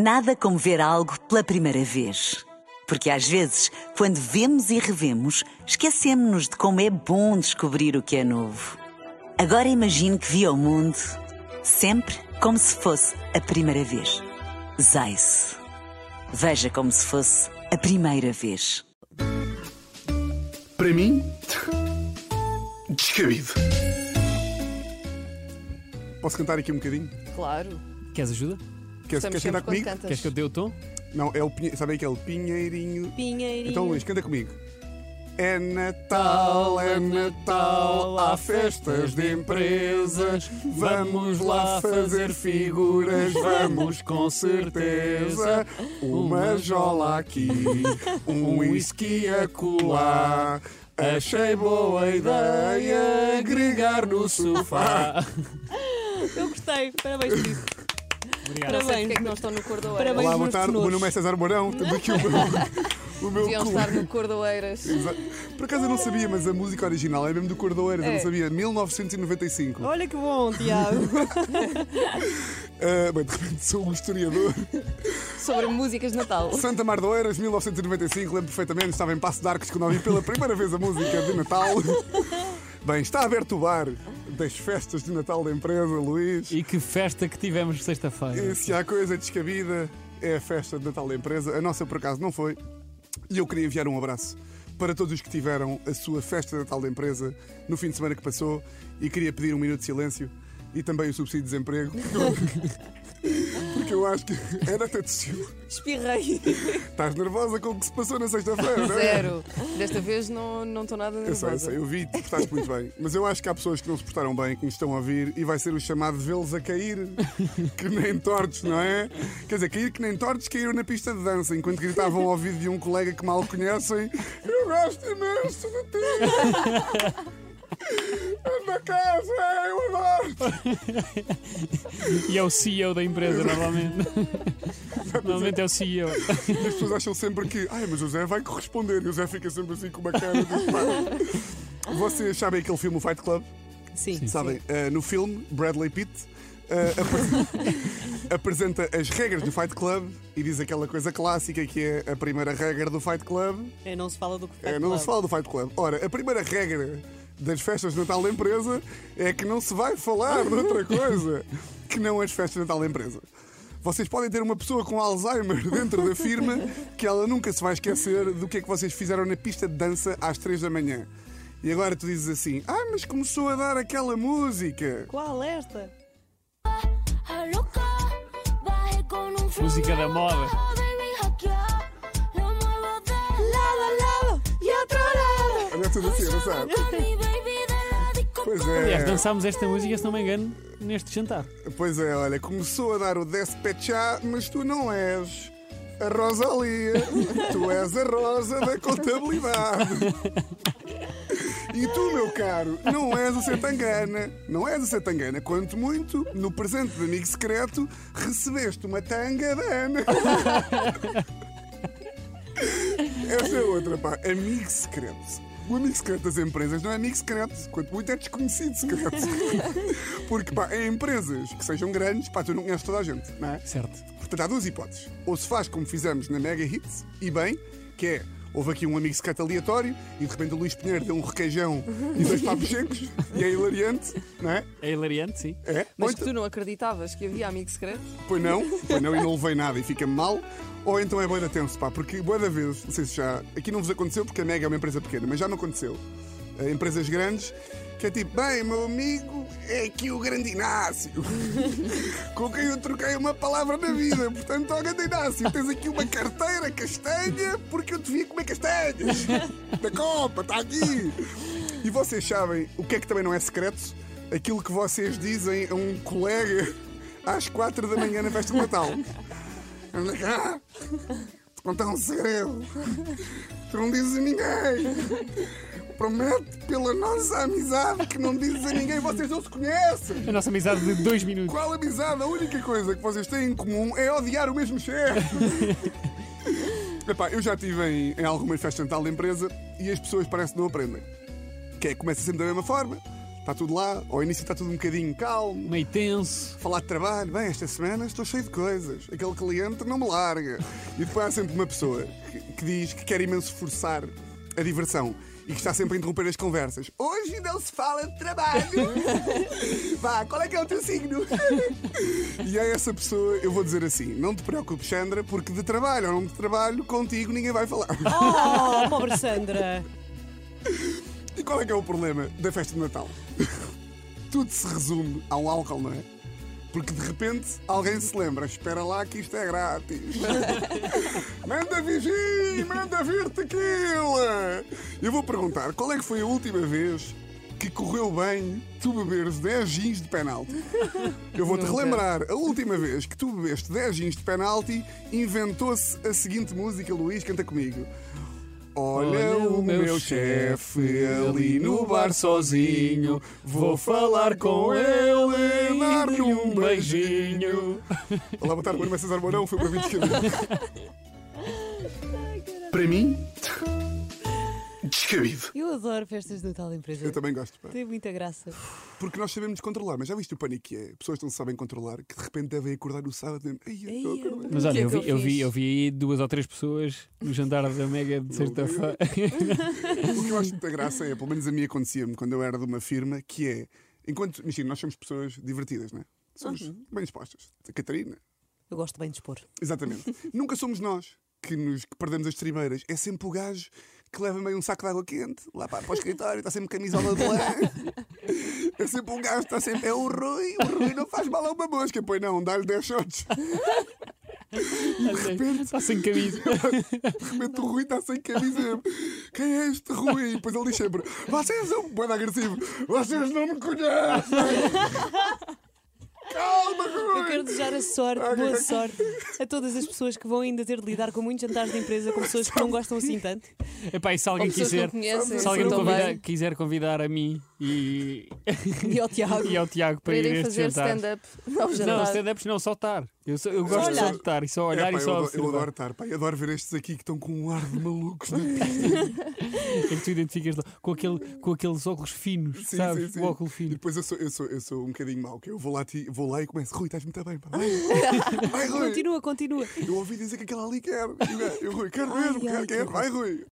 Nada como ver algo pela primeira vez. Porque às vezes, quando vemos e revemos, esquecemos-nos de como é bom descobrir o que é novo. Agora imagine que viu o mundo sempre como se fosse a primeira vez. Zais. Veja como se fosse a primeira vez. Para mim, descabido. Posso cantar aqui um bocadinho? Claro. Queres ajuda? Queres, Estamos queres cantar sempre quando comigo? cantas. Queres que eu dê o tom? Não, é o pinhe... sabe aquele pinheirinho. Pinheirinho. Então, Luís, canta comigo. É Natal, é Natal, há festas de empresas. Vamos lá fazer figuras, vamos com certeza. Uma jola aqui, um whisky a colar. Achei boa ideia agregar no sofá. Eu gostei. Parabéns por isso. Obrigado. Parabéns. Não sei porque é que não estão no Cordoeiras. Parabéns. Olá, boa tarde. O meu nome é César Mourão. Aqui o meu, o meu Deviam clube. estar no Cordoeiras. Por acaso eu não sabia, mas a música original é mesmo do Cordoeiras, eu não É. sabia. 1995. Olha que bom, Tiago. Ah, bem, de repente sou um historiador. Sobre músicas de Natal. Santa Mar de Oeiras, 1995, lembro perfeitamente, estava em Passo de Arcos quando ouvi pela primeira vez a música de Natal. Bem, está aberto o bar das festas de Natal da empresa, Luís. E que festa que tivemos sexta-feira. Se há coisa descabida, é a festa de Natal da empresa. A nossa, por acaso, não foi. E eu queria enviar um abraço para todos os que tiveram a sua festa de Natal da empresa no fim de semana que passou e queria pedir um minuto de silêncio e também o subsídio de desemprego. Porque eu acho que era até possível. Espirrei. Estás nervosa com o que se passou na sexta-feira, não é? Zero. Desta vez não não estou nada Eu sei, eu nervosa. sei, eu vi, tu portaste muito bem. Mas eu acho que há pessoas que não se portaram bem, que nos estão a ouvir, e vai ser o chamado vê-los a cair, que nem tortos, não é? Quer dizer, cair que nem tortos caíram na pista de dança, enquanto gritavam ao ouvido de um colega que mal conhecem: Eu gosto imenso de ti! Adoro! E é o CEO da empresa, normalmente. Normalmente é o CEO. E as pessoas acham sempre que, ai, mas o Zé vai corresponder, e o Zé fica sempre assim com uma cara de. Vocês sabem aquele filme o Fight Club? Sim. Sabem, eh, no filme, Bradley Pitt eh, apre- apresenta as regras do Fight Club e diz aquela coisa clássica que é a primeira regra do Fight Club. É, não se fala do que É, não se fala do Fight Club. Ora, a primeira regra das festas de Natal da empresa é que não se vai falar de outra coisa que não as festas de Natal da empresa. Vocês podem ter uma pessoa com Alzheimer dentro da firma que ela nunca se vai esquecer do que é que vocês fizeram na pista de dança às 3 da manhã. E agora tu dizes assim: Ah, mas começou a dar aquela música. Qual é esta? Música da moda. tudo assim, não sabe? Pois Aliás, é. dançámos esta música, se não me engano, neste jantar. Pois é, olha, começou a dar o despechar, mas tu não és a Rosalia. Tu és a Rosa da contabilidade. E tu, meu caro, não és o Setangana. Não és o Setangana. Quanto muito, no presente de amigo secreto, recebeste uma tanga da Ana. Essa é outra, pá. Amigo secreto. O amigo secreto das empresas não é amigo secreto, quanto muito é desconhecido secreto. Porque, pá, em empresas que sejam grandes, pá, tu não conheces toda a gente, não é? Certo. Portanto, há duas hipóteses. Ou se faz como fizemos na Mega Hits, e bem, que é. Houve aqui um amigo secreto aleatório e de repente o Luís Pinheiro deu um requeijão e dois papos secos e é hilariante, não é? É hilariante, sim. É? Mas então- tu não acreditavas que havia amigo secreto? Pois não, pois não, e não levei nada e fica-me mal. Ou então é boa da tenso, pá, porque boa da vez, não sei se já. Aqui não vos aconteceu porque a Mega é uma empresa pequena, mas já me aconteceu. Eh, empresas grandes, que é tipo, bem, meu amigo é aqui o grande Inácio, com quem eu troquei uma palavra na vida. Portanto, ó grande Inácio, tens aqui uma carteira castanha porque eu te vi comer castanhas. Da Copa, está aqui. E vocês sabem o que é que também não é secreto? Aquilo que vocês dizem a um colega às quatro da manhã na festa de Natal. Anda cá, te contar um segredo. Tu não dizes a ninguém. Promete pela nossa amizade que não dizes a ninguém, vocês não se conhecem. A nossa amizade de dois minutos. Qual amizade? A única coisa que vocês têm em comum é odiar o mesmo chefe. Epá, eu já estive em, em algumas festas de da empresa e as pessoas parece que não aprendem. Que é, começa sempre da mesma forma. Está tudo lá, ao início está tudo um bocadinho calmo, Meio tenso. falar de trabalho, bem, esta semana estou cheio de coisas. Aquele cliente não me larga. E depois há sempre uma pessoa que, que diz que quer imenso forçar a diversão e que está sempre a interromper as conversas. Hoje não se fala de trabalho. Vá, qual é que é o teu signo? e a essa pessoa eu vou dizer assim: não te preocupes, Sandra, porque de trabalho ou não de trabalho, contigo ninguém vai falar. Oh, pobre Sandra. E qual é que é o problema da festa de Natal? Tudo se resume ao álcool, não é? Porque de repente alguém se lembra, espera lá que isto é grátis. manda vir, manda vir tequila. Eu vou perguntar, qual é que foi a última vez que correu bem tu beberes 10 gins de penalti? Eu vou-te relembrar, a última vez que tu bebeste 10 gins de penalti, inventou-se a seguinte música, Luís, canta comigo. Olha o meu chefe ali no bar sozinho. Vou falar com ele, dar-lhe um beijinho. Olá, boa tarde, meu nome é César Mourão, foi para. Para mim, descabido. Eu adoro festas de Natal da empresa. Eu também gosto, pá. Tem muita graça. Porque nós sabemos controlar, mas já viste o pânico que é? Pessoas que não sabem controlar, que de repente devem acordar no sábado e dizem, Ei, eu Ei, acordei." Mas O olha, é eu vi, eu vi, eu vi aí duas ou três pessoas no jantar da Mega de sexta-feira. O que eu acho muita graça é, pelo menos a mim acontecia-me quando eu era de uma firma, que é, enquanto, imagina, nós somos pessoas divertidas, não é? Somos bem dispostas. A Catarina, Eu gosto bem de expor. exatamente. Nunca somos nós que, nos, que perdemos as tribeiras. É sempre o gajo que leva meio um saco de água quente lá para, para o escritório, está sempre camisola de lã. É sempre um gajo está sempre. É o Rui, o Rui não faz mal a uma mosca, pois não, dá-lhe 10 shots. Está sem camisa. De repente o Rui está sem camisa. Quem é este Rui? E depois ele diz sempre: Vocês são um agressivo, vocês não me conhecem. Calma, Eu quero desejar a sorte, boa sorte a todas as pessoas que vão ainda ter de lidar com muitos jantares de empresa com pessoas que não gostam assim tanto. Epá, e se Ou alguém pessoas que quiser, conhecem, se alguém me convidar- também, quiser convidar a mim e, E ao Tiago. e ao Tiago para ir irem este fazer stand-up Não, stand-ups não, só estar. Eu, só- eu gosto olhar. só de estar e só olhar É, pá, e só eu, adoro, eu observar. adoro estar, pá, eu adoro ver estes aqui que estão com um ar de malucos. né? É que tu identificas lá, com, aquele, com aqueles óculos finos, Sim, sabes? sim, sim. O óculo E fino. depois eu sou, eu, sou, eu sou um bocadinho mau, que eu vou lá, ti- vou lá e começo: Rui, estás muito bem, pá. Vai, vai Rui. Continua, continua. Eu ouvi dizer que aquela ali quer. E gajo, Eu, Rui, quero mesmo, quero, que quero. Vai, Rui.